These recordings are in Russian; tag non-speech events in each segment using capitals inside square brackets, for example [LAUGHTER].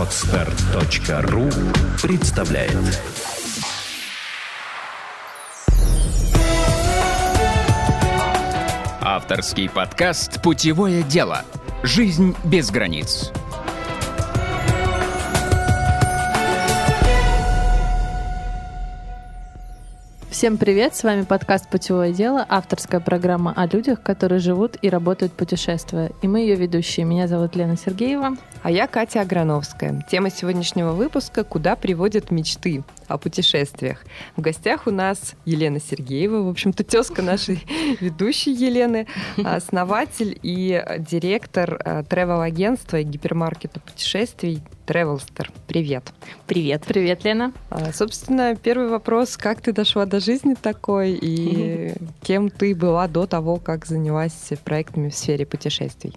Отстар.ру представляет Авторский подкаст «Путевое дело. Жизнь без границ». Всем привет, с вами подкаст «Путевое дело», авторская программа о людях, которые живут и работают путешествуя. И мы ее ведущие. Меня зовут Лена Сергеева. А я Катя Аграновская. Тема сегодняшнего выпуска «Куда приводят мечты?» о путешествиях. В гостях у нас Елена Сергеева, в общем-то, тезка нашей [LAUGHS] ведущей Елены, основатель и директор э, тревел-агентства и гипермаркета путешествий Тревелстер. Привет. Привет. Привет, Лена. А, собственно, первый вопрос. Как ты дошла до жизни такой и [LAUGHS] кем ты была до того, как занялась проектами в сфере путешествий?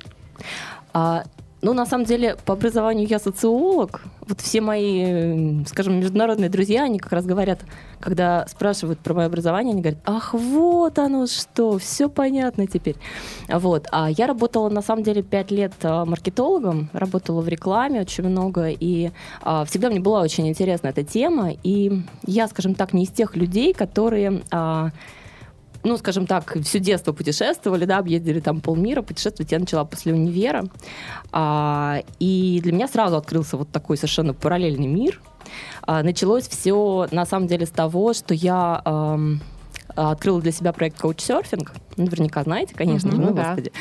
Ну, на самом деле, по образованию я социолог. Вот все мои, скажем, международные друзья, они как раз говорят, когда спрашивают про мое образование, они говорят, ах, вот оно что, все понятно теперь. Вот. А я работала, на самом деле, пять лет а, маркетологом, работала в рекламе очень много, и а, всегда мне была очень интересна эта тема, и я, скажем так, не из тех людей, которые... А, ну, скажем так, все детство путешествовали, да, объездили там полмира, путешествовать я начала после универа. А, и для меня сразу открылся вот такой совершенно параллельный мир. А, началось все, на самом деле, с того, что я... А, открыла для себя проект Couchsurfing. Наверняка знаете, конечно же, mm-hmm, ну, да. господи.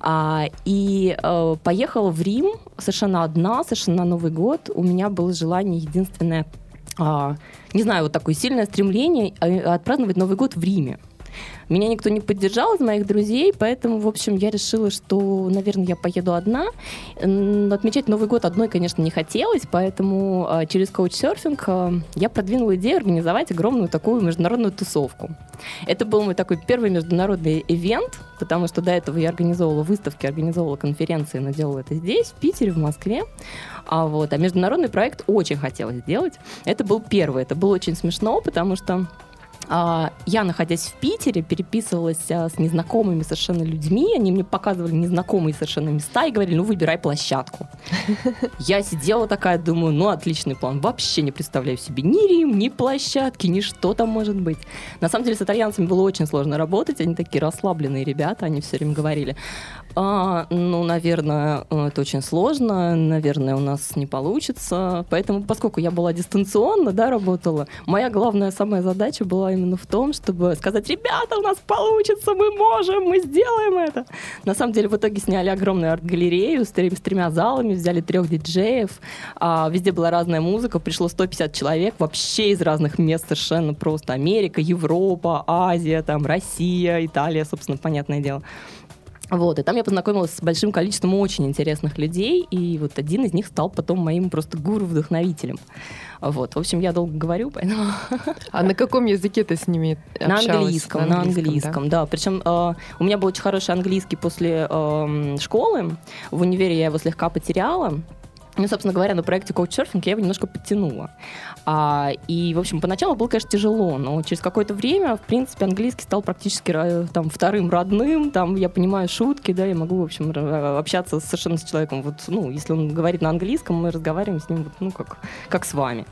А, и э, поехала в Рим совершенно одна, совершенно на Новый год. У меня было желание единственное, а, не знаю, вот такое сильное стремление а, отпраздновать Новый год в Риме. Меня никто не поддержал из моих друзей, поэтому, в общем, я решила, что, наверное, я поеду одна. Отмечать Новый год одной, конечно, не хотелось, поэтому а, через коуч-серфинг а, я продвинула идею организовать огромную такую международную тусовку. Это был мой такой первый международный ивент, потому что до этого я организовывала выставки, организовывала конференции, но делала это здесь, в Питере, в Москве. А, вот, а международный проект очень хотелось сделать. Это был первый. Это было очень смешно, потому что я, находясь в Питере, переписывалась а, с незнакомыми совершенно людьми. Они мне показывали незнакомые совершенно места и говорили, ну, выбирай площадку. [LAUGHS] Я сидела такая, думаю, ну, отличный план. Вообще не представляю себе ни Рим, ни площадки, ни что там может быть. На самом деле с итальянцами было очень сложно работать. Они такие расслабленные ребята, они все время говорили, а, ну, наверное, это очень сложно, наверное, у нас не получится. Поэтому, поскольку я была дистанционно, да, работала, моя главная самая задача была именно в том, чтобы сказать, ребята, у нас получится, мы можем, мы сделаем это. На самом деле, в итоге сняли огромную арт-галерею с, с тремя залами, взяли трех диджеев, а, везде была разная музыка, пришло 150 человек, вообще из разных мест совершенно просто. Америка, Европа, Азия, там, Россия, Италия, собственно, понятное дело. Вот, и там я познакомилась с большим количеством очень интересных людей, и вот один из них стал потом моим просто гуру-вдохновителем. Вот, в общем, я долго говорю, поэтому... А на каком языке ты с ними общалась? На английском, на английском, на английском да. да. Причем э, у меня был очень хороший английский после э, школы. В универе я его слегка потеряла. Ну, собственно говоря, на проекте Couchsurfing я его немножко подтянула. А, и, в общем, поначалу было, конечно, тяжело, но через какое-то время, в принципе, английский стал практически там, вторым родным, там я понимаю шутки, да, я могу, в общем, общаться совершенно с человеком. Вот, ну, если он говорит на английском, мы разговариваем с ним, вот, ну, как, как с вами.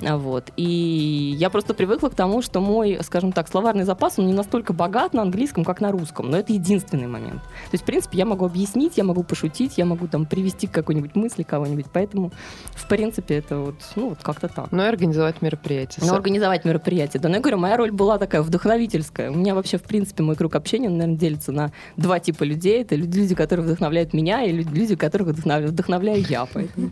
Вот. И я просто привыкла к тому, что мой, скажем так, словарный запас, он не настолько богат на английском, как на русском, но это единственный момент. То есть, в принципе, я могу объяснить, я могу пошутить, я могу там привести к какой-нибудь мысли кого-нибудь, поэтому, в принципе, это вот, ну, вот как-то так. И организовать мероприятие. Ну, организовать мероприятие, да. Но я говорю, моя роль была такая вдохновительская. У меня вообще, в принципе, мой круг общения, наверное, делится на два типа людей. Это люди, которые вдохновляют меня, и люди, которых вдохновляю я, поэтому.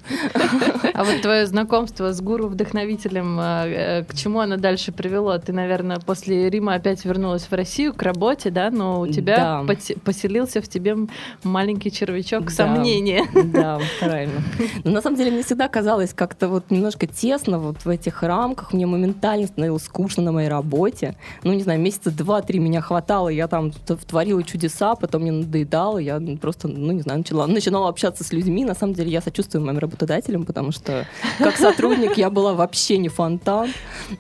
А вот твое знакомство с гуру-вдохновителем а, э, к чему оно дальше привело? Ты, наверное, после Рима опять вернулась в Россию к работе, да, но у тебя да. поселился в тебе маленький червячок да. сомнения. Да, правильно. Но на самом деле мне всегда казалось как-то вот немножко тесно вот в этих рамках. Мне моментально становилось скучно на моей работе. Ну, не знаю, месяца два-три меня хватало, я там творила чудеса, потом мне надоедало, я просто, ну, не знаю, начала, начинала общаться с людьми. На самом деле я сочувствую моим работодателям, потому что как сотрудник я была вообще не фонтан.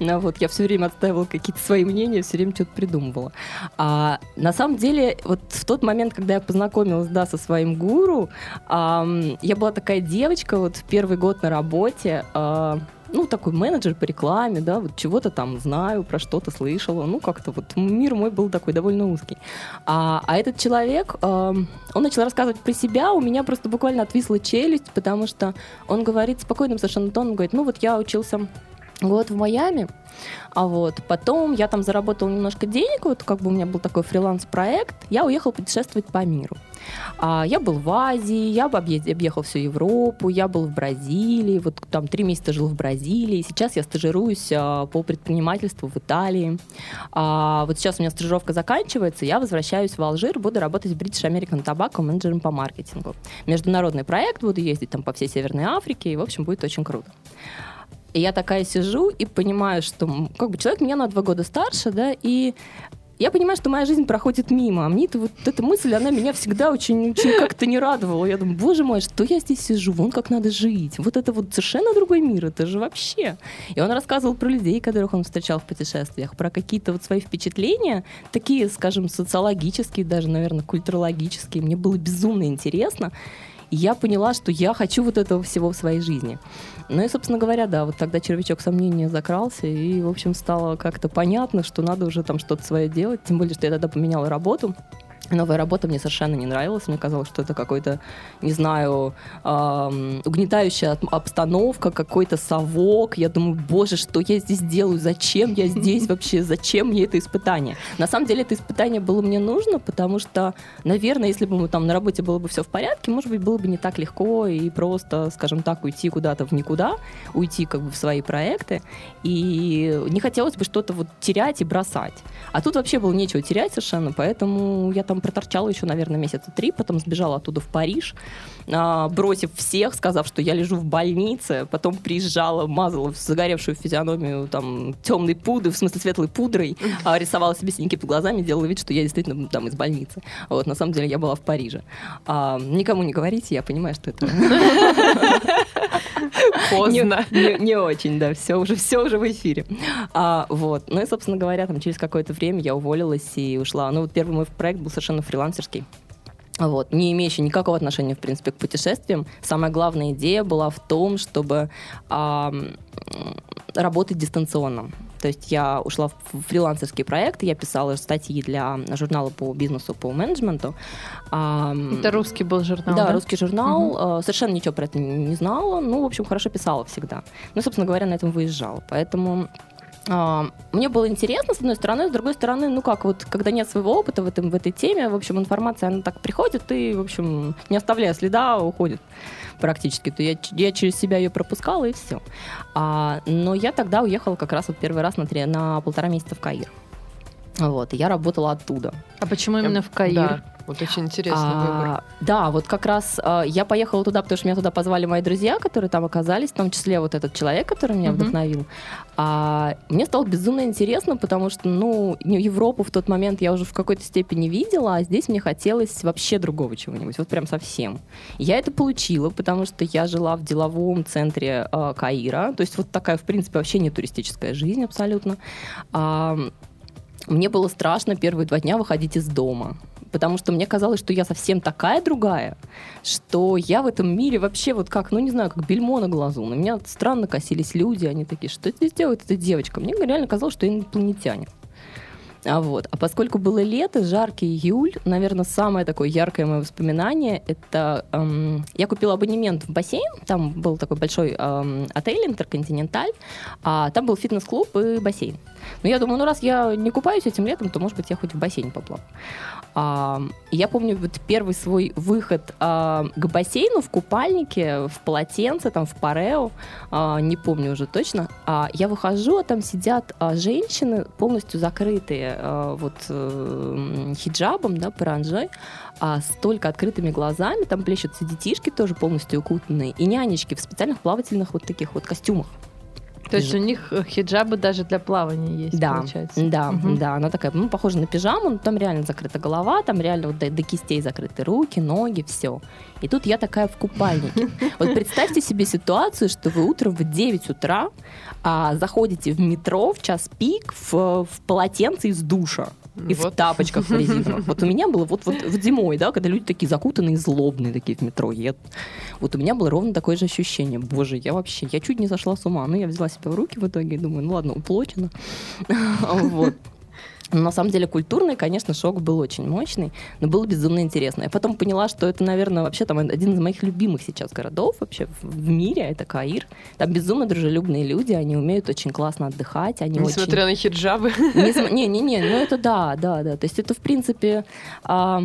А вот, я все время отстаивала какие-то свои мнения, все время что-то придумывала. А на самом деле, вот в тот момент, когда я познакомилась, да, со своим гуру, а, я была такая девочка, вот первый год на работе э, ну, такой менеджер по рекламе, да, вот чего-то там знаю, про что-то слышала, ну, как-то вот мир мой был такой довольно узкий. А, а этот человек, э, он начал рассказывать про себя, у меня просто буквально отвисла челюсть, потому что он говорит спокойным совершенно тоном, говорит, ну, вот я учился год в Майами, а вот потом я там заработала немножко денег, вот как бы у меня был такой фриланс-проект, я уехал путешествовать по миру. А, я был в Азии, я объехал всю Европу, я был в Бразилии, вот там три месяца жил в Бразилии, сейчас я стажируюсь а, по предпринимательству в Италии. А, вот сейчас у меня стажировка заканчивается, я возвращаюсь в Алжир, буду работать в British American Tobacco менеджером по маркетингу. Международный проект, буду ездить там по всей Северной Африке, и, в общем, будет очень круто. И я такая сижу и понимаю, что как бы человек меня на два года старше, да, и я понимаю, что моя жизнь проходит мимо, а мне это вот эта мысль, она меня всегда очень, очень как-то не радовала. Я думаю, боже мой, что я здесь сижу, вон как надо жить. Вот это вот совершенно другой мир, это же вообще. И он рассказывал про людей, которых он встречал в путешествиях, про какие-то вот свои впечатления, такие, скажем, социологические, даже, наверное, культурологические. Мне было безумно интересно. Я поняла, что я хочу вот этого всего в своей жизни. Ну и, собственно говоря, да, вот тогда червячок сомнения закрался, и, в общем, стало как-то понятно, что надо уже там что-то свое делать, тем более, что я тогда поменяла работу. Новая работа мне совершенно не нравилась. Мне казалось, что это какой-то, не знаю, э, угнетающая обстановка, какой-то совок. Я думаю, боже, что я здесь делаю? Зачем я здесь вообще? Зачем мне это испытание? На самом деле это испытание было мне нужно, потому что, наверное, если бы мы там на работе было бы все в порядке, может быть, было бы не так легко и просто, скажем так, уйти куда-то в никуда, уйти как бы в свои проекты. И не хотелось бы что-то вот терять и бросать. А тут вообще было нечего терять совершенно, поэтому я там проторчала еще, наверное, месяца три, потом сбежала оттуда в Париж, а, бросив всех, сказав, что я лежу в больнице, потом приезжала, мазала загоревшую физиономию там темной пудрой, в смысле светлой пудрой, а, рисовала себе синяки под глазами, делала вид, что я действительно там из больницы. Вот, на самом деле я была в Париже. А, никому не говорите, я понимаю, что это... Поздно. Не, очень, да, все уже, все уже в эфире. А, вот. Ну и, собственно говоря, там через какое-то время я уволилась и ушла. Ну вот первый мой проект был совершенно фрилансерский. Вот, не имеющий никакого отношения, в принципе, к путешествиям. Самая главная идея была в том, чтобы а, работать дистанционно. То есть я ушла в фрилансерский проект, я писала статьи для журнала по бизнесу, по менеджменту. Это русский был журнал, да? Да, русский журнал. Угу. Совершенно ничего про это не знала. Ну, в общем, хорошо писала всегда. Ну, собственно говоря, на этом выезжала. Поэтому а, мне было интересно, с одной стороны, с другой стороны, ну как, вот когда нет своего опыта в, этом, в этой теме, в общем, информация, она так приходит и, в общем, не оставляя следа, уходит практически. То я, я через себя ее пропускала и все. А, но я тогда уехала как раз вот первый раз на, три, на полтора месяца в Каир. Вот, и я работала оттуда. А почему именно в Каир? Да. Вот очень интересный а, выбор. Да, вот как раз а, я поехала туда, потому что меня туда позвали мои друзья, которые там оказались, в том числе вот этот человек, который меня uh-huh. вдохновил. А, мне стало безумно интересно, потому что, ну, Европу в тот момент я уже в какой-то степени видела, а здесь мне хотелось вообще другого чего-нибудь, вот прям совсем. Я это получила, потому что я жила в деловом центре а, Каира, то есть вот такая, в принципе, вообще не туристическая жизнь абсолютно. А, мне было страшно первые два дня выходить из дома потому что мне казалось, что я совсем такая другая, что я в этом мире вообще вот как, ну не знаю, как бельмо на глазу. На меня странно косились люди, они такие, что здесь делает эта девочка? Мне реально казалось, что я инопланетянин. А, вот. а поскольку было лето, жаркий июль, наверное, самое такое яркое мое воспоминание, это эм, я купила абонемент в бассейн, там был такой большой эм, отель Интерконтиненталь, а там был фитнес-клуб и бассейн. Но я думаю, ну раз я не купаюсь этим летом, то, может быть, я хоть в бассейне поплаваю. А, я помню вот первый свой выход а, к бассейну в купальнике, в полотенце, там в парео, а, не помню уже точно. А, я выхожу, а там сидят а, женщины полностью закрытые а, вот а, хиджабом, да, паранджой, а с только открытыми глазами, там плещутся детишки тоже полностью укутанные, и нянечки в специальных плавательных вот таких вот костюмах. То есть у них э, хиджабы даже для плавания есть, да, получается? Да, угу. да, она такая, ну, похожа на пижаму, но там реально закрыта голова, там реально вот до, до кистей закрыты руки, ноги, все. И тут я такая в купальнике. [LAUGHS] Вот представьте себе ситуацию, что вы утром в 9 утра а, заходите в метро в час пик в, в полотенце из душа. И вот. в тапочках резиновых. [LAUGHS] Вот у меня было вот, вот, вот зимой, да, когда люди такие закутанные, злобные такие в метро едут. Вот у меня было ровно такое же ощущение. Боже, я вообще, я чуть не сошла с ума. Ну, я взяла себя в руки в итоге и думаю, ну ладно, уплочено. [LAUGHS] Вот. Но на самом деле культурный, конечно, шок был очень мощный, но было безумно интересно. Я потом поняла, что это, наверное, вообще там один из моих любимых сейчас городов вообще в мире, это Каир. Там безумно дружелюбные люди, они умеют очень классно отдыхать. Они Несмотря очень... на хиджабы. Не-не-не, ну это да, да, да. То есть это, в принципе, а,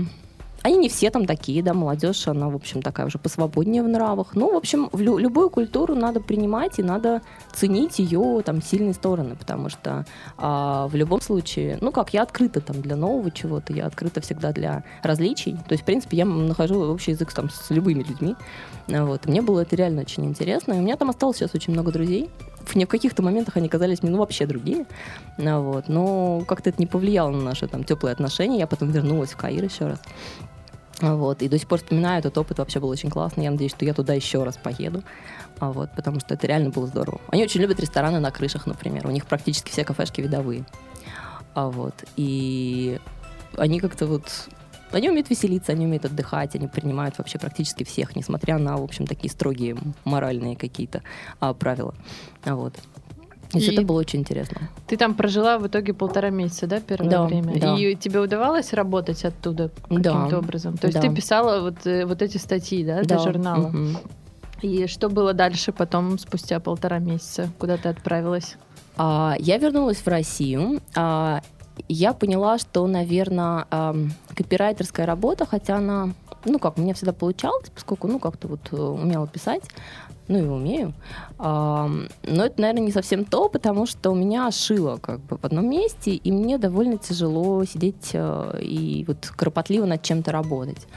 они не все там такие, да, молодежь, она, в общем, такая уже посвободнее в нравах. Ну, в общем, в лю- любую культуру надо принимать и надо ценить ее там сильные стороны, потому что а, в любом случае, ну, как я открыта там для нового чего-то, я открыта всегда для различий. То есть, в принципе, я нахожу общий язык там с любыми людьми. Вот. Мне было это реально очень интересно. И у меня там осталось сейчас очень много друзей. В, каких-то моментах они казались мне ну, вообще другими. Вот. Но как-то это не повлияло на наши там теплые отношения. Я потом вернулась в Каир еще раз. Вот, и до сих пор вспоминаю этот опыт, вообще был очень классный. Я надеюсь, что я туда еще раз поеду. А вот, потому что это реально было здорово. Они очень любят рестораны на крышах, например. У них практически все кафешки видовые. А вот, и они как-то вот они умеют веселиться, они умеют отдыхать, они принимают вообще практически всех, несмотря на, в общем, такие строгие моральные какие-то а, правила. А вот. То есть и это было очень интересно. Ты там прожила в итоге полтора месяца, да, первое да, время? Да. И тебе удавалось работать оттуда каким-то да. образом? То есть да. ты писала вот, э, вот эти статьи, да, для да. журнала? Угу. И что было дальше потом, спустя полтора месяца? Куда ты отправилась? А, я вернулась в Россию. А, я поняла, что, наверное, а, копирайтерская работа, хотя она, ну как, у меня всегда получалось, поскольку, ну, как-то вот э, умела писать, ну и умею. А, но это, наверное, не совсем то, потому что у меня шило как бы в одном месте, и мне довольно тяжело сидеть а, и вот кропотливо над чем-то работать.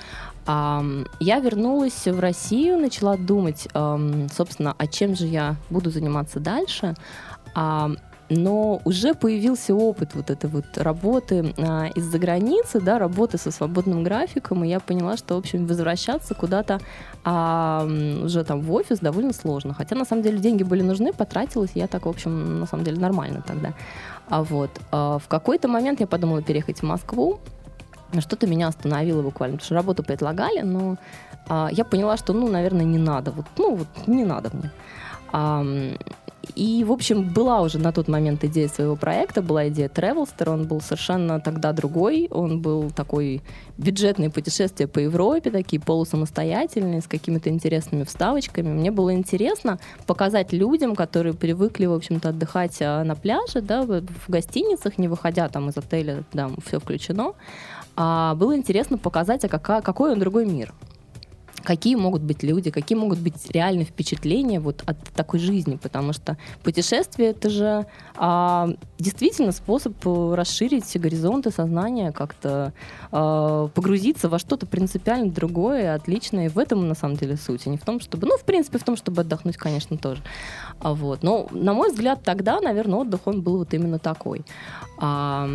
А, я вернулась в Россию, начала думать, собственно, а чем же я буду заниматься дальше. А, но уже появился опыт вот этой вот работы а, из-за границы, да, работы со свободным графиком, и я поняла, что, в общем, возвращаться куда-то а, уже там в офис довольно сложно. Хотя, на самом деле, деньги были нужны, потратилась, я так, в общем, на самом деле, нормально тогда. А вот а, в какой-то момент я подумала переехать в Москву, что-то меня остановило буквально, потому что работу предлагали, но а, я поняла, что, ну, наверное, не надо, вот, ну, вот не надо мне. И, в общем, была уже на тот момент идея своего проекта, была идея Travelster, он был совершенно тогда другой, он был такой бюджетные путешествия по Европе, такие полусамостоятельные, с какими-то интересными вставочками. Мне было интересно показать людям, которые привыкли, в общем-то, отдыхать а, на пляже, да, в гостиницах, не выходя там из отеля, да, все включено, а было интересно показать, а какая, какой он другой мир какие могут быть люди, какие могут быть реальные впечатления вот от такой жизни, потому что путешествие это же а, действительно способ расширить горизонты сознания, как-то а, погрузиться во что-то принципиально другое, отличное. И в этом на самом деле суть, а не в том, чтобы, ну, в принципе, в том, чтобы отдохнуть, конечно, тоже. А вот, но на мой взгляд тогда, наверное, отдых он был вот именно такой. А,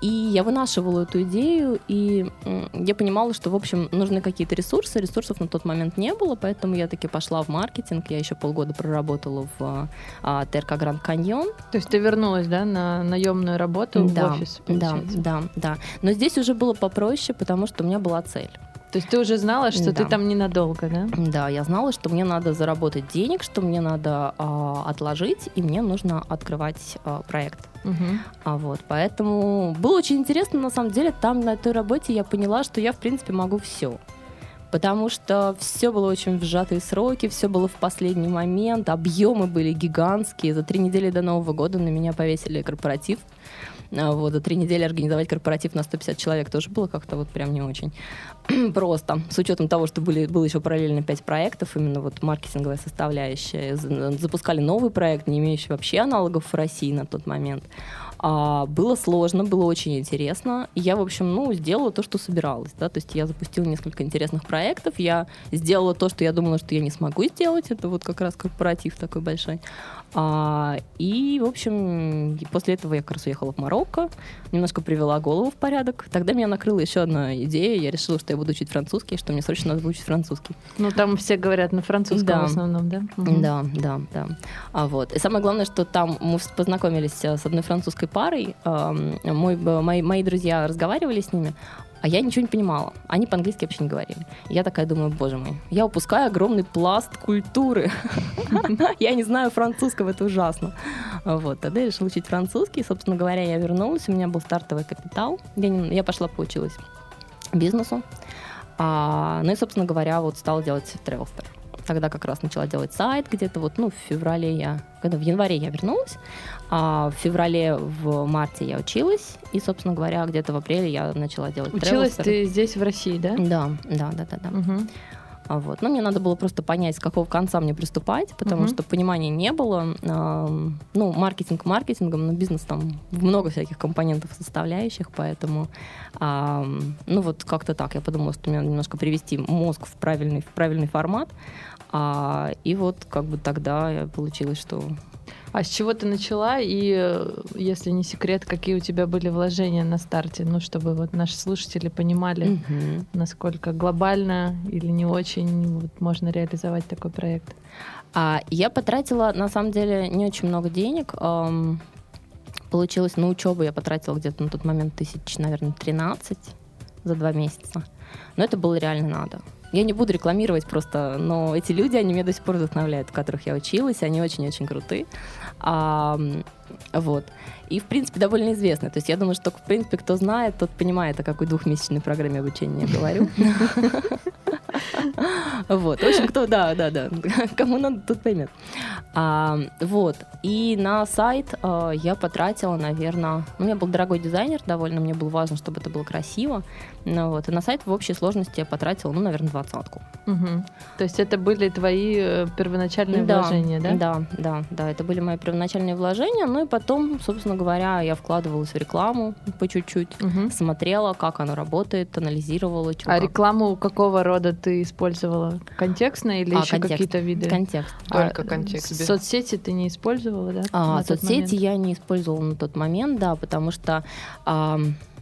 и я вынашивала эту идею, и я понимала, что, в общем, нужны какие-то ресурсы, ресурсов на тот момент не было, поэтому я таки пошла в маркетинг. Я еще полгода проработала в а, Терка Гранд Каньон. То есть ты вернулась, да, на наемную работу да, в офис? Получается? Да, да, да. Но здесь уже было попроще, потому что у меня была цель. То есть ты уже знала, что да. ты там ненадолго, да? Да, я знала, что мне надо заработать денег, что мне надо а, отложить, и мне нужно открывать а, проект. Угу. А вот, поэтому было очень интересно, на самом деле, там на той работе я поняла, что я, в принципе, могу все потому что все было очень в сжатые сроки, все было в последний момент, объемы были гигантские. За три недели до Нового года на меня повесили корпоратив. А вот, за три недели организовать корпоратив на 150 человек тоже было как-то вот прям не очень [CLEARS THROAT] просто. С учетом того, что были, было еще параллельно пять проектов, именно вот маркетинговая составляющая. Запускали новый проект, не имеющий вообще аналогов в России на тот момент. А, было сложно, было очень интересно. Я, в общем, ну, сделала то, что собиралась. Да? То есть я запустила несколько интересных проектов. Я сделала то, что я думала, что я не смогу сделать. Это вот как раз корпоратив такой большой. А, и, в общем, после этого я как раз уехала в Марокко, немножко привела голову в порядок. Тогда меня накрыла еще одна идея. Я решила, что я буду учить французский, что мне срочно надо выучить французский. Ну, там все говорят на французском да. в основном, да? Угу. Да, да, да. А вот. И самое главное, что там мы познакомились э, с одной французской парой, мой, мои, мои друзья разговаривали с ними, а я ничего не понимала. Они по-английски вообще не говорили. Я такая думаю, боже мой, я упускаю огромный пласт культуры. [LAUGHS] Я не знаю французского, это ужасно. Вот, тогда я решила учить французский. Собственно говоря, я вернулась, у меня был стартовый капитал. Я, пошла поучилась бизнесу. А, ну и, собственно говоря, вот стала делать Travelster тогда как раз начала делать сайт где-то вот, ну, в феврале я, когда в январе я вернулась, а в феврале, в марте я училась, и, собственно говоря, где-то в апреле я начала делать Училась ты здесь, в России, да? Да, да, да, да. да. Угу. А вот. Но мне надо было просто понять, с какого конца мне приступать, потому угу. что понимания не было. Ну, маркетинг маркетингом, но бизнес там много всяких компонентов, составляющих, поэтому, ну вот как-то так. Я подумала, что мне надо немножко привести мозг в правильный, в правильный формат. А, и вот как бы тогда получилось, что а с чего ты начала? И, э, если не секрет, какие у тебя были вложения на старте? Ну, чтобы вот наши слушатели понимали, угу. насколько глобально или не очень вот, можно реализовать такой проект. А, я потратила, на самом деле, не очень много денег. Эм, получилось на учебу я потратила где-то на тот момент тысяч, наверное, 13 за два месяца. Но это было реально надо. Я не буду рекламировать просто, но эти люди, они меня до сих пор вдохновляют, в которых я училась, они очень-очень крутые. А, вот. И, в принципе, довольно известны. То есть я думаю, что, в принципе, кто знает, тот понимает, о какой двухмесячной программе обучения я говорю. [LAUGHS] Вот. В общем, кто, да, да, да. Кому надо, тот поймет. А, вот. И на сайт а, я потратила, наверное... У меня был дорогой дизайнер довольно, мне было важно, чтобы это было красиво. Ну, вот. И на сайт в общей сложности я потратила, ну, наверное, двадцатку. Угу. То есть это были твои э, первоначальные да, вложения, да? Да, да, да. Это были мои первоначальные вложения. Ну и потом, собственно говоря, я вкладывалась в рекламу по чуть-чуть, угу. смотрела, как она работает, анализировала. Что, а рекламу какого рода ты использовала? Контекстно или а, еще какие-то виды? Контекст. Только а, контекст. Соцсети ты не использовала, да? А, соцсети момент? я не использовала на тот момент, да, потому что... А,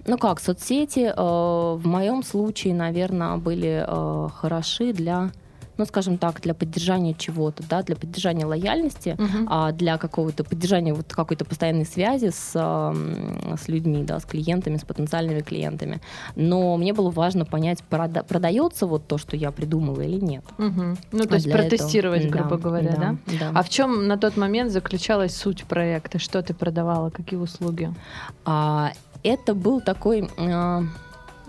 ну как, соцсети э, в моем случае, наверное, были э, хороши для ну, скажем так, для поддержания чего-то, да, для поддержания лояльности, uh-huh. а для какого-то поддержания вот какой-то постоянной связи с, с людьми, да, с клиентами, с потенциальными клиентами. Но мне было важно понять, прода- продается вот то, что я придумала или нет. Uh-huh. Ну, то а есть протестировать, этого... грубо да, говоря, да, да? да? А в чем на тот момент заключалась суть проекта? Что ты продавала? Какие услуги? А, это был такой... А,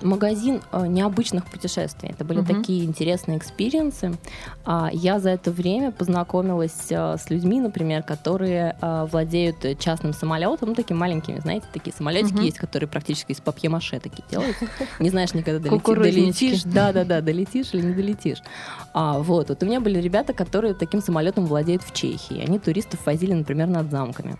магазин э, необычных путешествий. Это были угу. такие интересные experience ы. А, я за это время познакомилась э, с людьми, например, которые э, владеют частным самолетом, ну, такими маленькими, знаете, такие самолетики угу. есть, которые практически из папье-маше такие делают. [LAUGHS] Не знаешь никогда, долетишь, да-да-да, долетишь или не долетишь. А, вот, вот у меня были ребята, которые таким самолетом владеют в Чехии. Они туристов возили, например, над замками.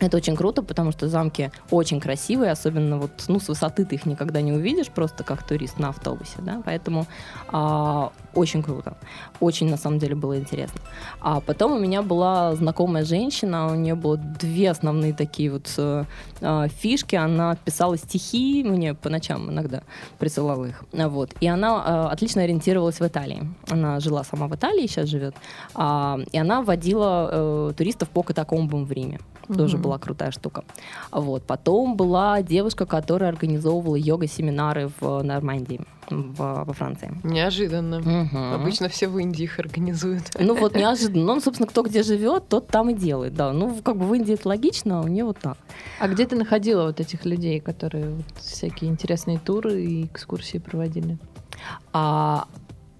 Это очень круто, потому что замки очень красивые, особенно вот, ну, с высоты ты их никогда не увидишь, просто как турист на автобусе, да, поэтому а, очень круто, очень на самом деле было интересно. А потом у меня была знакомая женщина, у нее было две основные такие вот а, фишки, она писала стихи, мне по ночам иногда присылала их, вот, и она а, отлично ориентировалась в Италии, она жила сама в Италии, сейчас живет, а, и она водила а, туристов по катакомбам в Риме, тоже была крутая штука. Вот. Потом была девушка, которая организовывала йога-семинары в Нормандии. В, во Франции. Неожиданно. Угу. Обычно все в Индии их организуют. Ну вот неожиданно. Ну, собственно, кто где живет, тот там и делает, да. Ну, как бы в Индии это логично, а у нее вот так. А где ты находила вот этих людей, которые вот всякие интересные туры и экскурсии проводили? А,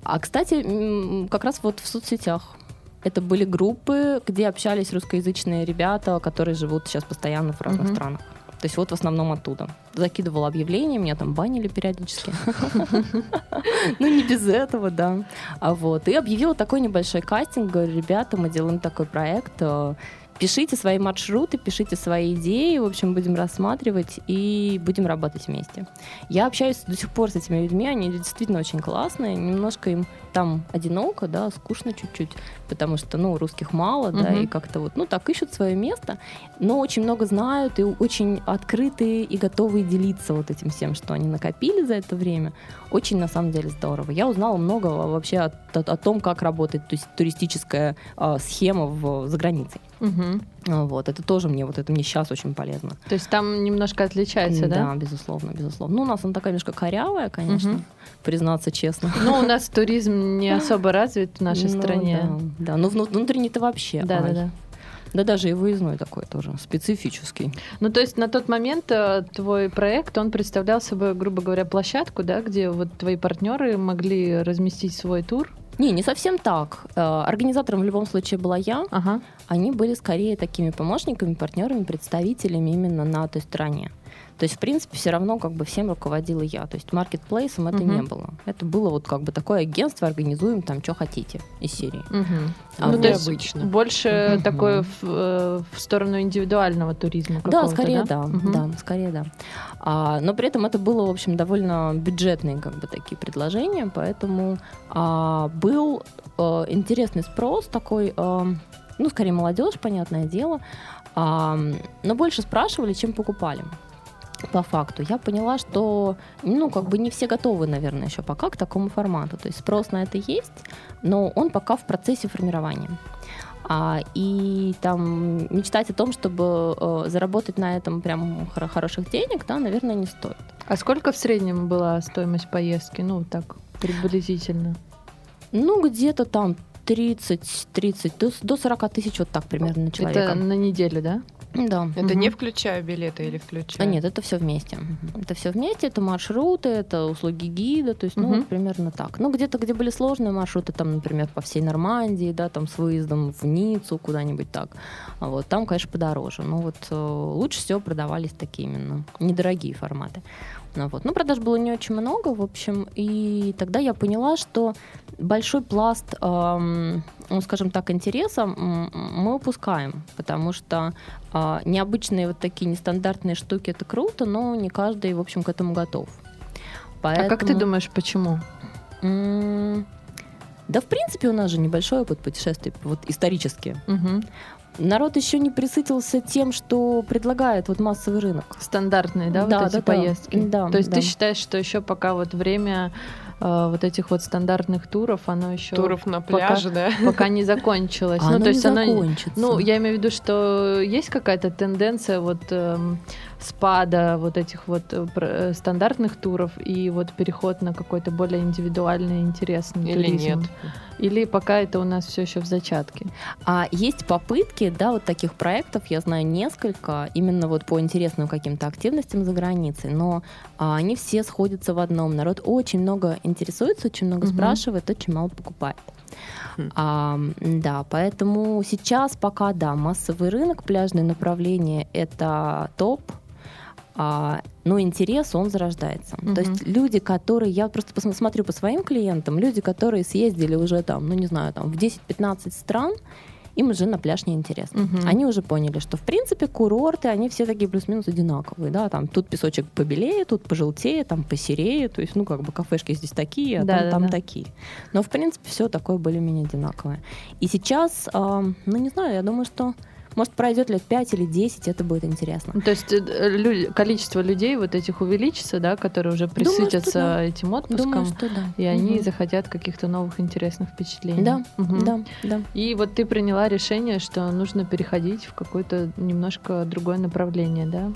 а кстати, как раз вот в соцсетях это были группы, где общались русскоязычные ребята, которые живут сейчас постоянно в разных mm-hmm. странах. То есть вот в основном оттуда. Закидывала объявления, меня там банили периодически. [LAUGHS] Ну, не без этого, да. А вот. И объявила такой небольшой кастинг. Говорю, ребята, мы делаем такой проект. Пишите свои маршруты, пишите свои идеи, в общем, будем рассматривать и будем работать вместе. Я общаюсь до сих пор с этими людьми, они действительно очень классные, немножко им там одиноко, да, скучно чуть-чуть, потому что, ну, русских мало, угу. да, и как-то вот, ну, так ищут свое место, но очень много знают и очень открытые и готовые делиться вот этим всем, что они накопили за это время. Очень, на самом деле, здорово. Я узнала много вообще о, о, о том, как работает то есть, туристическая э, схема в, за границей. Угу. Вот, это тоже мне, вот это мне сейчас очень полезно. То есть там немножко отличается, да? Да, безусловно, безусловно. Ну, у нас она такая немножко корявая, конечно, угу. признаться честно. Ну, у нас туризм не [LAUGHS] особо развит в нашей ну, стране. Да, да. но внутренний-то вообще. Да, да, да. Да даже и выездной такой тоже, специфический. Ну, то есть на тот момент э, твой проект, он представлял собой, грубо говоря, площадку, да, где вот твои партнеры могли разместить свой тур? Не, не совсем так. Э, организатором в любом случае была я. Ага. Они были скорее такими помощниками, партнерами, представителями именно на той стороне. То есть, в принципе, все равно как бы всем руководила я. То есть маркетплейсом это угу. не было. Это было вот как бы такое агентство, организуем там, что хотите из серии. Угу. А ну, то есть обычно. больше угу. такое в, э, в сторону индивидуального туризма. Да, скорее да, да, угу. да скорее да. А, но при этом это было, в общем, довольно бюджетные как бы такие предложения, поэтому а, был а, интересный спрос такой, а, ну, скорее молодежь, понятное дело, а, но больше спрашивали, чем покупали по факту, я поняла, что, ну, как бы не все готовы, наверное, еще пока к такому формату. То есть спрос на это есть, но он пока в процессе формирования. А, и там мечтать о том, чтобы э, заработать на этом прям хор- хороших денег, да, наверное, не стоит. А сколько в среднем была стоимость поездки? Ну, так, приблизительно. Ну, где-то там 30, 30, до, до 40 тысяч вот так примерно на человека. Это на неделю, да? Да. Это угу. не включая билеты или включая? А нет, это все вместе. Угу. Это все вместе, это маршруты, это услуги гида, то есть, ну, угу. примерно так. Ну, где-то, где были сложные маршруты, там, например, по всей Нормандии, да, там с выездом в Ниццу, куда-нибудь так. А вот там, конечно, подороже. Но вот э, лучше всего продавались такие именно недорогие форматы. Ну, вот. Ну, продаж было не очень много, в общем, и тогда я поняла, что большой пласт, эм, ну, скажем так, интереса мы упускаем, потому что э, необычные вот такие нестандартные штуки это круто, но не каждый, в общем, к этому готов. Поэтому... А как ты думаешь, почему? Да, в принципе, у нас же небольшой опыт путешествий, вот исторически. Угу народ еще не присытился тем, что предлагает вот массовый рынок. Стандартные, да, да вот эти да, поездки? Да. То есть да. ты считаешь, что еще пока вот время вот этих вот стандартных туров, оно еще туров на пляже, пока, да, пока не закончилось. ну, то есть оно, ну, я имею в виду, что есть какая-то тенденция вот э, спада вот этих вот э, э, стандартных туров и вот переход на какой-то более индивидуальный, интересный Или туризм. нет? Или пока это у нас все еще в зачатке? А есть попытки, да, вот таких проектов, я знаю несколько, именно вот по интересным каким-то активностям за границей, но а, они все сходятся в одном. Народ очень много интересуется, очень много угу. спрашивает, очень мало покупает. Хм. А, да, поэтому сейчас пока, да, массовый рынок, пляжные направления — это топ, а, но интерес, он зарождается. Угу. То есть люди, которые, я просто посмотрю по своим клиентам, люди, которые съездили уже там, ну не знаю, там в 10-15 стран, им уже на пляж не интересно. Угу. Они уже поняли, что в принципе курорты, они все такие плюс-минус одинаковые, да, там тут песочек побелее, тут пожелтее, там посерее, то есть, ну, как бы кафешки здесь такие, а да, там, да, там да. такие. Но, в принципе, все такое более-менее одинаковое. И сейчас, э, ну, не знаю, я думаю, что может, пройдет лет 5 или 10, это будет интересно. То есть э, лю- количество людей вот этих увеличится, да, которые уже присытятся Думаю, да. этим отпуском, Думаю, что да. и они угу. захотят каких-то новых интересных впечатлений. Да, угу. да, да. И вот ты приняла решение, что нужно переходить в какое-то немножко другое направление, да?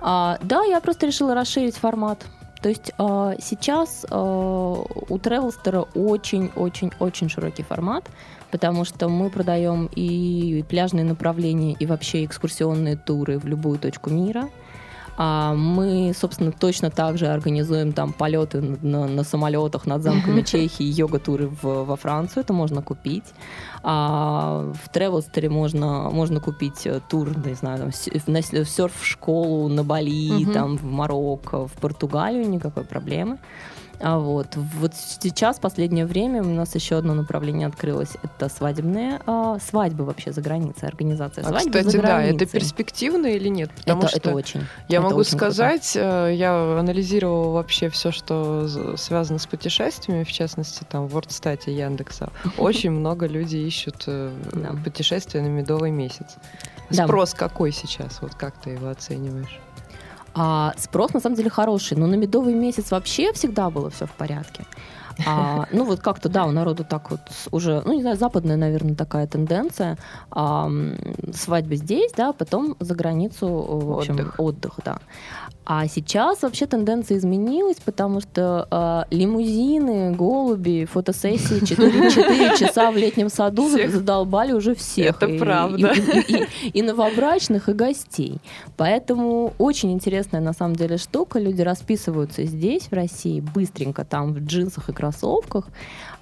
А, да, я просто решила расширить формат. То есть э, сейчас э, у Тревелстера очень-очень-очень широкий формат потому что мы продаем и пляжные направления, и вообще экскурсионные туры в любую точку мира. А мы, собственно, точно так же организуем там полеты на, на самолетах над замками Чехии, йога-туры в, во Францию, это можно купить. А в Тревелстере можно, можно купить э, тур, не знаю, там, в серф-школу на Бали, там в Марокко, в Португалию, никакой проблемы. А вот. вот сейчас, в последнее время, у нас еще одно направление открылось. Это свадебные а, свадьбы вообще за границей, организация а, свадьбы кстати, за границей. да, это перспективно или нет? Потому это, что это очень. Я это могу очень сказать, круто. Э, я анализировала вообще все, что связано с путешествиями, в частности, там, в WordStat Яндекса. [LAUGHS] Очень много людей ищут э, путешествия на медовый месяц. Спрос какой сейчас? Вот как ты его оцениваешь? А спрос на самом деле хороший, но на медовый месяц вообще всегда было все в порядке. А, [LAUGHS] ну вот как-то, да, у народу так вот уже, ну не знаю, западная, наверное, такая тенденция. А, свадьба здесь, да, потом за границу, в общем, отдых, отдых да. А сейчас вообще тенденция изменилась, потому что э, лимузины, голуби, фотосессии [LAUGHS] 4, 4 часа в летнем саду всех. задолбали уже всех. Это и, правда. И, и, и, и новобрачных, и гостей. Поэтому очень интересная на самом деле штука. Люди расписываются здесь, в России, быстренько там в джинсах и кроссовках.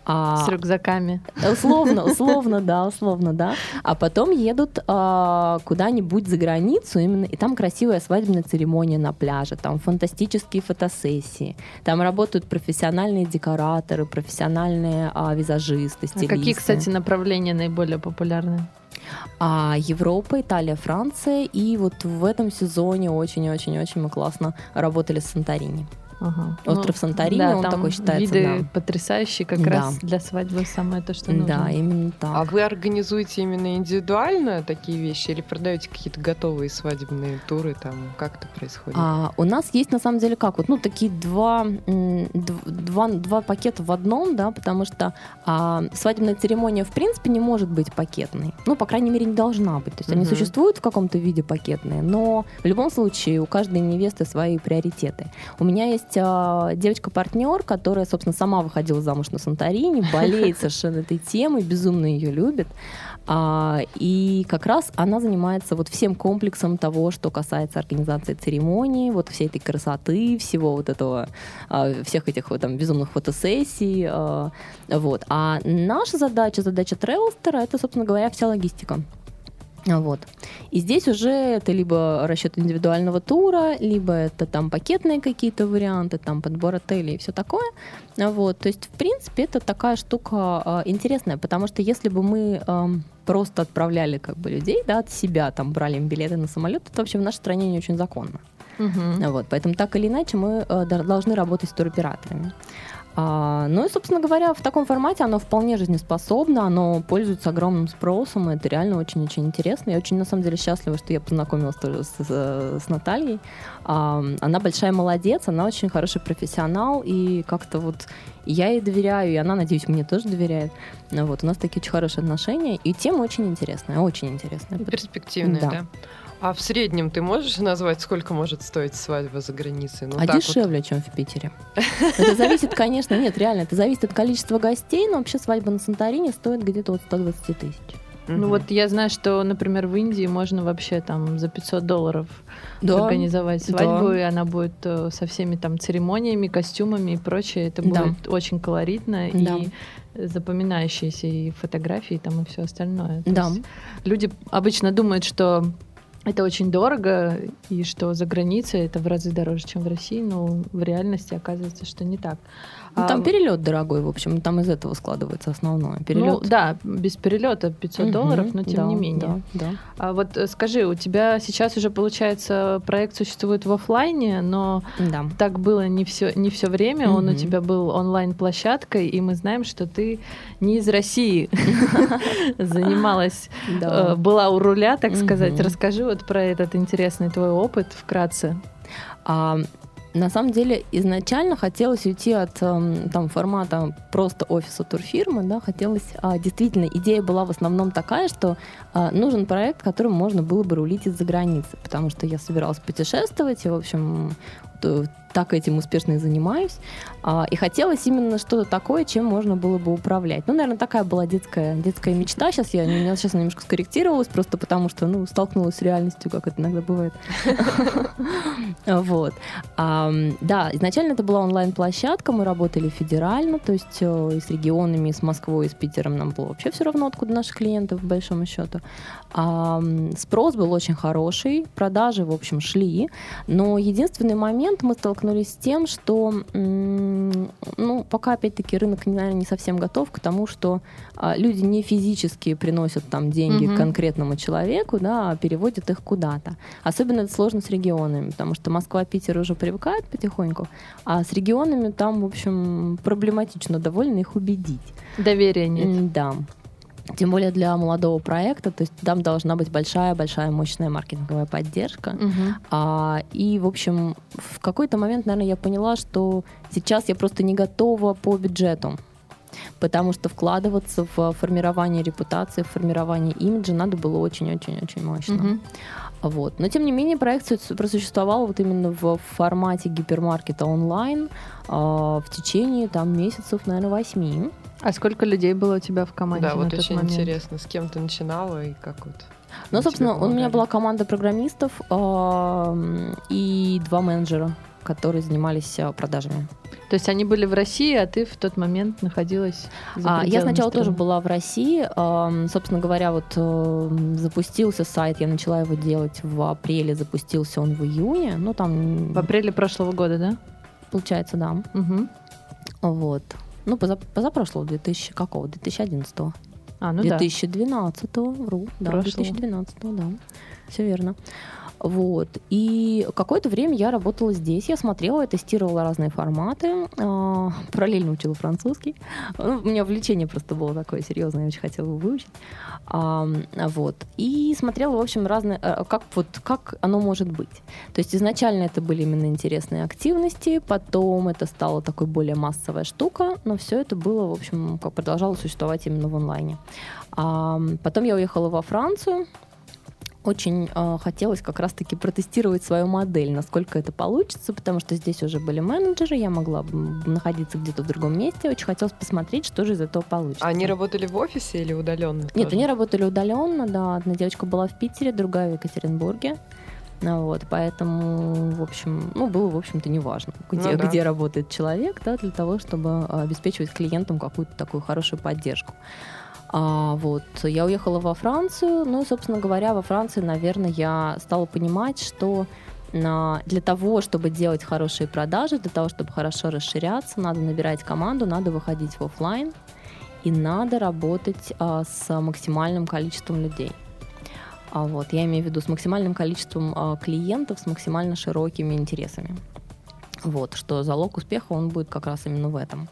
А, С рюкзаками. Условно, условно, да, условно, да. А потом едут а, куда-нибудь за границу, именно, и там красивая свадебная церемония на пляже, там фантастические фотосессии, там работают профессиональные декораторы, профессиональные а, визажисты, стилисты. А какие, кстати, направления наиболее популярны? А Европа, Италия, Франция. И вот в этом сезоне очень-очень-очень мы классно работали с Санторини. Ага. Остров ну, Санторини, да, он такой считается. Виды да. потрясающие, как да. раз для свадьбы самое то, что нужно. Да, именно так. А вы организуете именно индивидуально такие вещи или продаете какие-то готовые свадебные туры? Там как это происходит? А, у нас есть на самом деле как вот, ну такие два, два, два пакета в одном, да, потому что а, свадебная церемония в принципе не может быть пакетной. Ну, по крайней мере, не должна быть. То есть угу. они существуют в каком-то виде пакетные, но в любом случае у каждой невесты свои приоритеты. У меня есть есть э, девочка-партнер, которая, собственно, сама выходила замуж на Санторини, болеет совершенно этой темой, безумно ее любит. А, и как раз она занимается вот всем комплексом того, что касается организации церемонии, вот всей этой красоты, всего вот этого, а, всех этих вот там безумных фотосессий. А, вот. А наша задача, задача Тревелстера, это, собственно говоря, вся логистика. Вот. И здесь уже это либо расчет индивидуального тура, либо это там пакетные какие-то варианты, там подбор отелей и все такое. Вот. То есть, в принципе, это такая штука э, интересная, потому что если бы мы э, просто отправляли как бы людей, да, от себя, там брали им билеты на самолет, это вообще в нашей стране не очень законно. Угу. Вот, поэтому так или иначе мы э, должны работать с туроператорами. А, ну и, собственно говоря, в таком формате оно вполне жизнеспособно, оно пользуется огромным спросом, и это реально очень-очень интересно. Я очень, на самом деле, счастлива, что я познакомилась тоже с, с, с Натальей. А, она большая молодец, она очень хороший профессионал, и как-то вот я ей доверяю, и она, надеюсь, мне тоже доверяет. Вот, у нас такие очень хорошие отношения, и тема очень интересная, очень интересная. Перспективная, да. да? А в среднем ты можешь назвать, сколько может стоить свадьба за границей? Ну, а дешевле, вот. чем в Питере. Это зависит, конечно, нет, реально, это зависит от количества гостей, но вообще свадьба на Санторине стоит где-то от 120 тысяч. Ну вот я знаю, что, например, в Индии можно вообще там за 500 долларов да, организовать свадьбу, да. и она будет э, со всеми там церемониями, костюмами и прочее. Это будет да. очень колоритно да. и запоминающиеся и фотографии там и все остальное. То да. Люди обычно думают, что это очень дорого, и что за границей это в разы дороже, чем в России, но в реальности оказывается, что не так. Ну, там а, перелет дорогой, в общем, там из этого складывается основное. Перелет. Ну, да, без перелета 500 угу, долларов, но тем да, не менее. Да, да. А вот э, скажи, у тебя сейчас уже получается проект существует в офлайне, но да. так было не все не все время. Угу. Он у тебя был онлайн площадкой, и мы знаем, что ты не из России [LAUGHS] занималась, э, была у руля, так сказать. Расскажи вот про этот интересный твой опыт вкратце. На самом деле изначально хотелось уйти от эм, там, формата просто офиса турфирмы, да, хотелось, а, действительно, идея была в основном такая, что а, нужен проект, которым можно было бы рулить из-за границы, потому что я собиралась путешествовать, и, в общем, так этим успешно и занимаюсь. А, и хотелось именно что-то такое, чем можно было бы управлять. Ну, наверное, такая была детская, детская мечта. Сейчас я, я сейчас немножко скорректировалась, просто потому что, ну, столкнулась с реальностью, как это иногда бывает. [LAUGHS] Вот. Да, изначально это была онлайн-площадка, мы работали федерально, то есть э, и с регионами, и с Москвой, и с Питером нам было вообще все равно, откуда наши клиенты, в большом счету. Спрос был очень хороший, продажи, в общем, шли, но единственный момент мы столкнулись с тем, что, ну, пока, опять-таки, рынок, наверное, не совсем готов к тому, что а, люди не физически приносят там деньги угу. конкретному человеку, да, а переводят их куда-то. Особенно это сложно с регионами, потому что Москва, Питер уже привыкают потихоньку, а с регионами там, в общем, проблематично довольно их убедить. Доверия нет. Да. Тем более для молодого проекта, то есть там должна быть большая-большая мощная маркетинговая поддержка. Мгм. А, и, в общем, в какой-то момент, наверное, я поняла, что сейчас я просто не готова по бюджету. Потому что вкладываться в формирование репутации, в формирование имиджа надо было очень-очень-очень мощно. Мгм. Вот. Но, тем не менее, проект су- просуществовал вот именно в формате гипермаркета онлайн а, в течение там месяцев, наверное, восьми. А сколько людей было у тебя в команде Да, на вот тот очень момент? интересно, с кем ты начинала и как вот. Ну, собственно, у меня была команда программистов и два менеджера, которые занимались а, продажами. То есть они были в России, а ты в тот момент находилась за А, я сначала страны. тоже была в России. Собственно говоря, вот запустился сайт, я начала его делать в апреле, запустился он в июне. Ну, там, В апреле прошлого года, да? получается, да. Мгм. Вот. Ну, поза- позапрошлого, 2000, какого? 2011 А, ну да. 2012 вру, да, Прошлого. 2012 да, все верно. Вот. И какое-то время я работала здесь, я смотрела, я тестировала разные форматы, а, параллельно учила французский. Ну, у меня увлечение просто было такое серьезное, я очень хотела его выучить. А, вот. И смотрела, в общем, разные, э, как, вот, как оно может быть. То есть изначально это были именно интересные активности, потом это стало такой более массовая штука, но все это было, в общем, как продолжало существовать именно в онлайне. А, потом я уехала во Францию. Очень э, хотелось как раз-таки протестировать свою модель, насколько это получится, потому что здесь уже были менеджеры, я могла находиться где-то в другом месте. Очень хотелось посмотреть, что же из этого получится. А они работали в офисе или удаленно? Нет, они работали удаленно, да. Одна девочка была в Питере, другая в Екатеринбурге. Ну, вот, поэтому, в общем, ну, было, в общем-то, неважно, где, Ну да. где работает человек, да, для того, чтобы а, обеспечивать клиентам какую-то такую хорошую поддержку. А, вот, я уехала во Францию, ну, и, собственно говоря, во Франции, наверное, я стала понимать, что на- для того, чтобы делать хорошие продажи, для того, чтобы хорошо расширяться, надо набирать команду, надо выходить в офлайн, и надо работать а, с максимальным количеством людей. А вот, я имею в виду с максимальным количеством а, клиентов, с максимально широкими интересами. Вот, что залог успеха, он будет как раз именно в этом.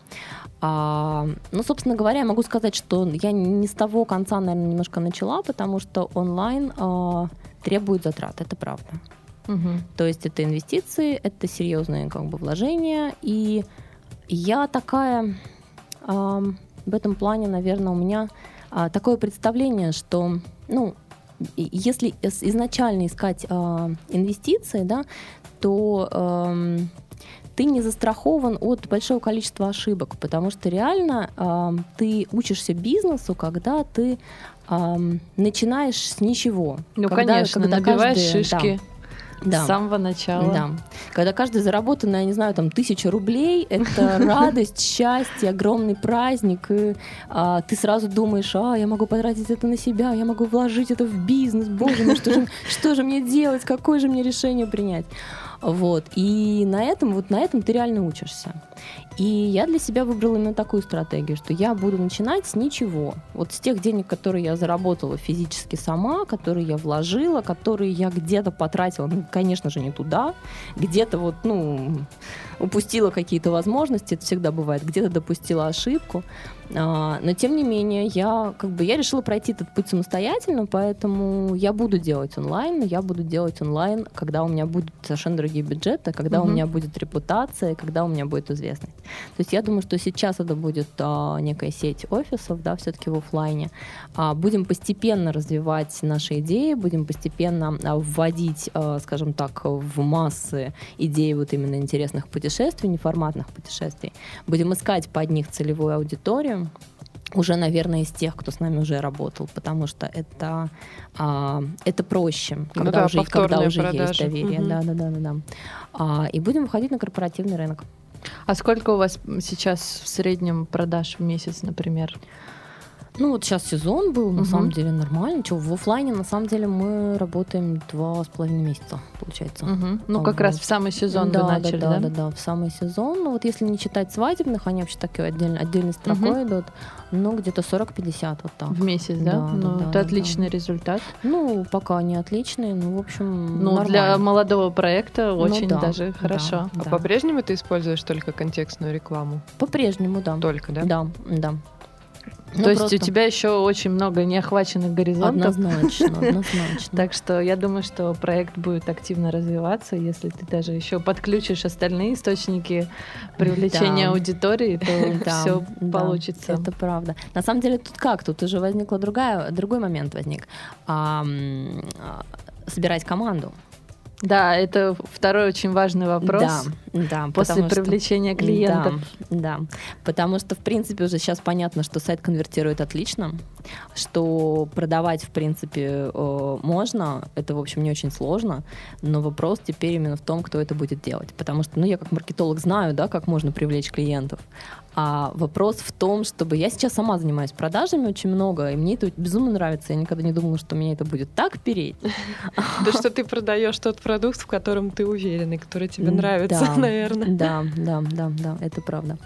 А, ну, собственно говоря, я могу сказать, что я не с того конца, наверное, немножко начала, потому что онлайн а, требует затрат, это правда. Мгм. То есть это инвестиции, это серьезные как бы вложения. И я такая ам, в этом плане, наверное, у меня а, такое представление, что, ну, если из- изначально искать а, инвестиции, да, то ам, ты не застрахован от большого количества ошибок, потому что реально ам, ты учишься бизнесу, когда ты ам, начинаешь с ничего. Ну, Когда- конечно, когда набиваешь каждый- да. шишки Да. с самого начала. Да. Когда каждый заработанный, я не знаю, там тысяча рублей, [LAUGHS] это радость, счастье, огромный праздник, и а, ты сразу думаешь, а, я могу потратить это на себя, я могу вложить это в бизнес, боже мой, что же, [LAUGHS] что же мне делать, какое же мне решение принять? Вот. И на этом, вот на этом ты реально учишься. И я для себя выбрала именно такую стратегию, что я буду начинать с ничего. Вот с тех денег, которые я заработала физически сама, которые я вложила, которые я где-то потратила, ну, конечно же, не туда, где-то вот, ну, упустила какие-то возможности, это всегда бывает, где-то допустила ошибку. А, но тем не менее, я как бы я решила пройти этот путь самостоятельно, поэтому я буду делать онлайн, я буду делать онлайн, когда у меня будут совершенно другие бюджеты, когда у Мгм. меня будет репутация, когда у меня будет известность. То есть я думаю, что сейчас это будет а, некая сеть офисов, да, все-таки в офлайне. А, будем постепенно развивать наши идеи, будем постепенно а, вводить, а, скажем так, в массы идеи вот именно интересных путешествий, неформатных путешествий. Будем искать под них целевую аудиторию, уже, наверное, из тех, кто с нами уже работал, потому что это, а, это проще, когда, Ну да, уже, когда уже есть продажи. доверие. Мгм. Да, да, да, да, да. А, и будем выходить на корпоративный рынок. А сколько у вас сейчас в среднем продаж в месяц, например? Ну, вот сейчас сезон был, на Мгм. самом деле нормально. Чё, в оффлайне, на самом деле, мы работаем два с половиной месяца, получается. Мгм. Ну, А, как раз вот. в самый сезон да, вы начали, да, да? да, да, да, в самый сезон. Ну, вот если не читать свадебных, они вообще такие отдельно, отдельной строкой идут. Ну, где-то 40-50 вот так. В месяц, да? Да, ну, да, да, это да, отличный результат. Ну, пока не отличные, ну, в общем, Ну, для нормально. молодого проекта Ну очень да, даже да. хорошо. А Да. по-прежнему ты используешь только контекстную рекламу? По-прежнему, да. Только, да? Да, да. Ну, То просто... есть у тебя еще очень много неохваченных горизонтов. Однозначно, [LAUGHS] однозначно. Так что я думаю, что проект будет активно развиваться. Если ты даже еще подключишь остальные источники привлечения аудитории, то [LAUGHS] все получится. Это правда. На самом деле тут как? Тут уже возникла другая, другой момент возник. А, собирать команду. Да, это второй очень важный вопрос. Да, да. После привлечения что, клиентов. Да, да, потому что, в принципе, уже сейчас понятно, что сайт конвертирует отлично, что продавать, в принципе, можно, это, в общем, не очень сложно, но вопрос теперь именно в том, кто это будет делать. Потому что, ну, я как маркетолог знаю, да, как можно привлечь клиентов, а вопрос в том, чтобы я сейчас сама занимаюсь продажами очень много, и мне это безумно нравится. Я никогда не думала, что меня это будет так переть. Да что ты продаешь тот продукт, в котором ты уверен и который тебе нравится, [LAUGHS] наверное. Да, да, да, да, это правда.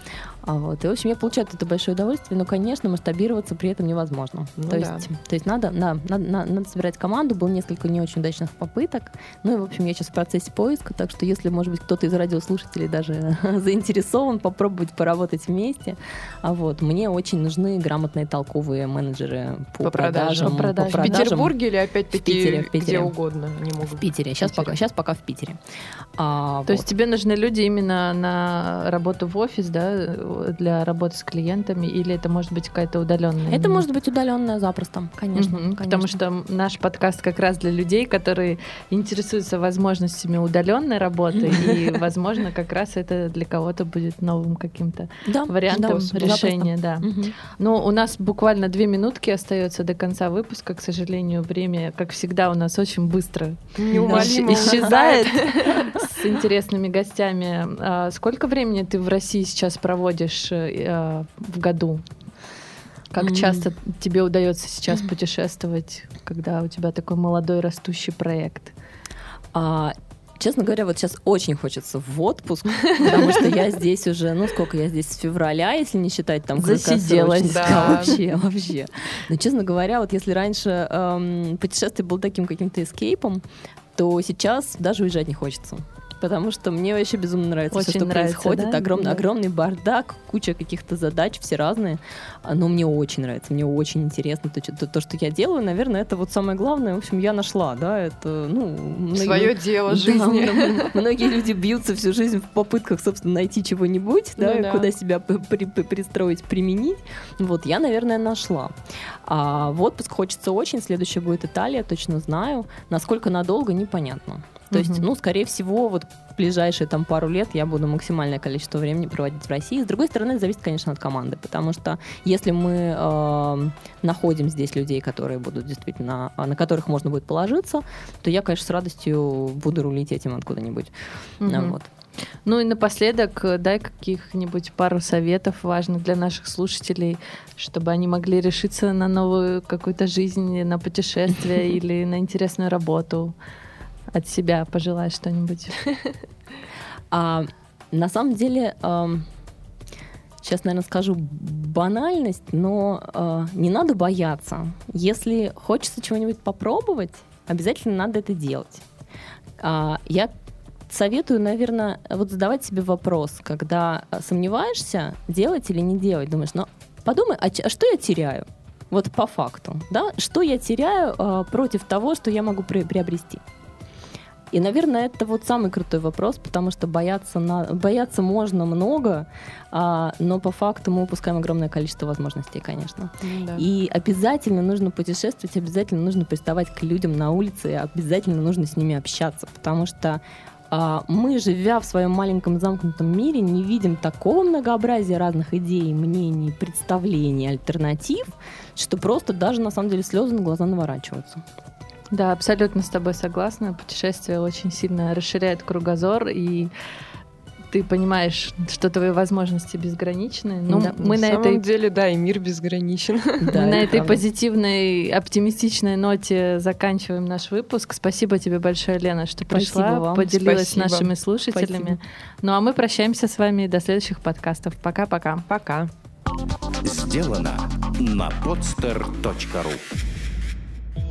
А вот. И, в общем, я получаю это большое удовольствие, но, конечно, масштабироваться при этом невозможно. Ну, то, да. есть, то есть надо, на, надо, надо, надо собирать команду, было несколько не очень удачных попыток. Ну и, в общем, я сейчас в процессе поиска, так что если, может быть, кто-то из радиослушателей даже [LAUGHS] заинтересован попробовать поработать вместе, а вот, мне очень нужны грамотные толковые менеджеры по, по продажам. По продажам. По продажам. В Петербурге или опять-таки в Питере, в Питере. где угодно? Они могут в Питере. Сейчас, Питере. Пока, сейчас пока в Питере. А, то вот. есть тебе нужны люди именно на работу в офис, да, для работы с клиентами, или это может быть какая-то удаленная? Это может быть удаленная запросто, конечно, mm-hmm, конечно. Потому что наш подкаст как раз для людей, которые интересуются возможностями удаленной работы, и, возможно, как раз это для кого-то будет новым каким-то вариантом решения, да. Но у нас буквально две минутки остается до конца выпуска, к сожалению, время, как всегда, у нас очень быстро исчезает с интересными гостями. А сколько времени ты в России сейчас проводишь э, в году? Как mm. часто тебе удается сейчас путешествовать, когда у тебя такой молодой растущий проект? А, честно говоря, вот сейчас очень хочется в отпуск, потому что я здесь уже, ну сколько я здесь с февраля, если не считать там засиделась, да. [LAUGHS] вообще, вообще. Но честно говоря, вот если раньше эм, путешествие было таким каким-то эскейпом, то сейчас даже уезжать не хочется потому что мне вообще безумно нравится Очень все, что нравится, происходит. Да? Огромный, да. огромный бардак, куча каких-то задач, все разные. Но мне очень нравится, мне очень интересно то, то, то, что я делаю. Наверное, это вот самое главное. В общем, я нашла, да, это, ну... Многие, Свое дело жизни. Да, многие люди бьются всю жизнь в попытках, собственно, найти чего-нибудь, да, ну, да. куда себя при, пристроить, применить. Вот, я, наверное, нашла. А в отпуск хочется очень. Следующая будет Италия, точно знаю. Насколько надолго, непонятно. То угу. есть, ну, скорее всего, вот ближайшие там пару лет я буду максимальное количество времени проводить в России. С другой стороны, это зависит, конечно, от команды, потому что если мы э, находим здесь людей, которые будут действительно, на которых можно будет положиться, то я, конечно, с радостью буду рулить этим откуда-нибудь. Угу. Вот. Ну и напоследок э, дай каких-нибудь пару советов важных для наших слушателей, чтобы они могли решиться на новую какую-то жизнь, на путешествие [LAUGHS] или на интересную работу от себя пожелать что-нибудь? [LAUGHS] А, на самом деле, сейчас, наверное, скажу банальность, но э, не надо бояться. Если хочется чего-нибудь попробовать, обязательно надо это делать. А, я советую, наверное, вот задавать себе вопрос, когда сомневаешься, делать или не делать, думаешь, ну подумай, а, а что я теряю? Вот по факту, да, что я теряю э, против того, что я могу при, приобрести? И, наверное, это вот самый крутой вопрос, потому что бояться, на... бояться можно много, а, но по факту мы упускаем огромное количество возможностей, конечно. Да. И обязательно нужно путешествовать, обязательно нужно приставать к людям на улице, обязательно нужно с ними общаться, потому что а, мы, живя в своем маленьком замкнутом мире, не видим такого многообразия разных идей, мнений, представлений, альтернатив, что просто даже на самом деле слезы на глаза наворачиваются. Да, абсолютно с тобой согласна. Путешествие очень сильно расширяет кругозор и ты понимаешь, что твои возможности безграничны. Ну, да, мы на, на самом этой деле, да, и мир безграничен. [LAUGHS] Да, мы на этой позитивной, оптимистичной ноте заканчиваем наш выпуск. Спасибо тебе большое, Лена, что пришла, вам. поделилась Спасибо. с нашими слушателями. Спасибо. Ну а мы прощаемся с вами до следующих подкастов. Пока-пока. Пока. Сделано на podster.ru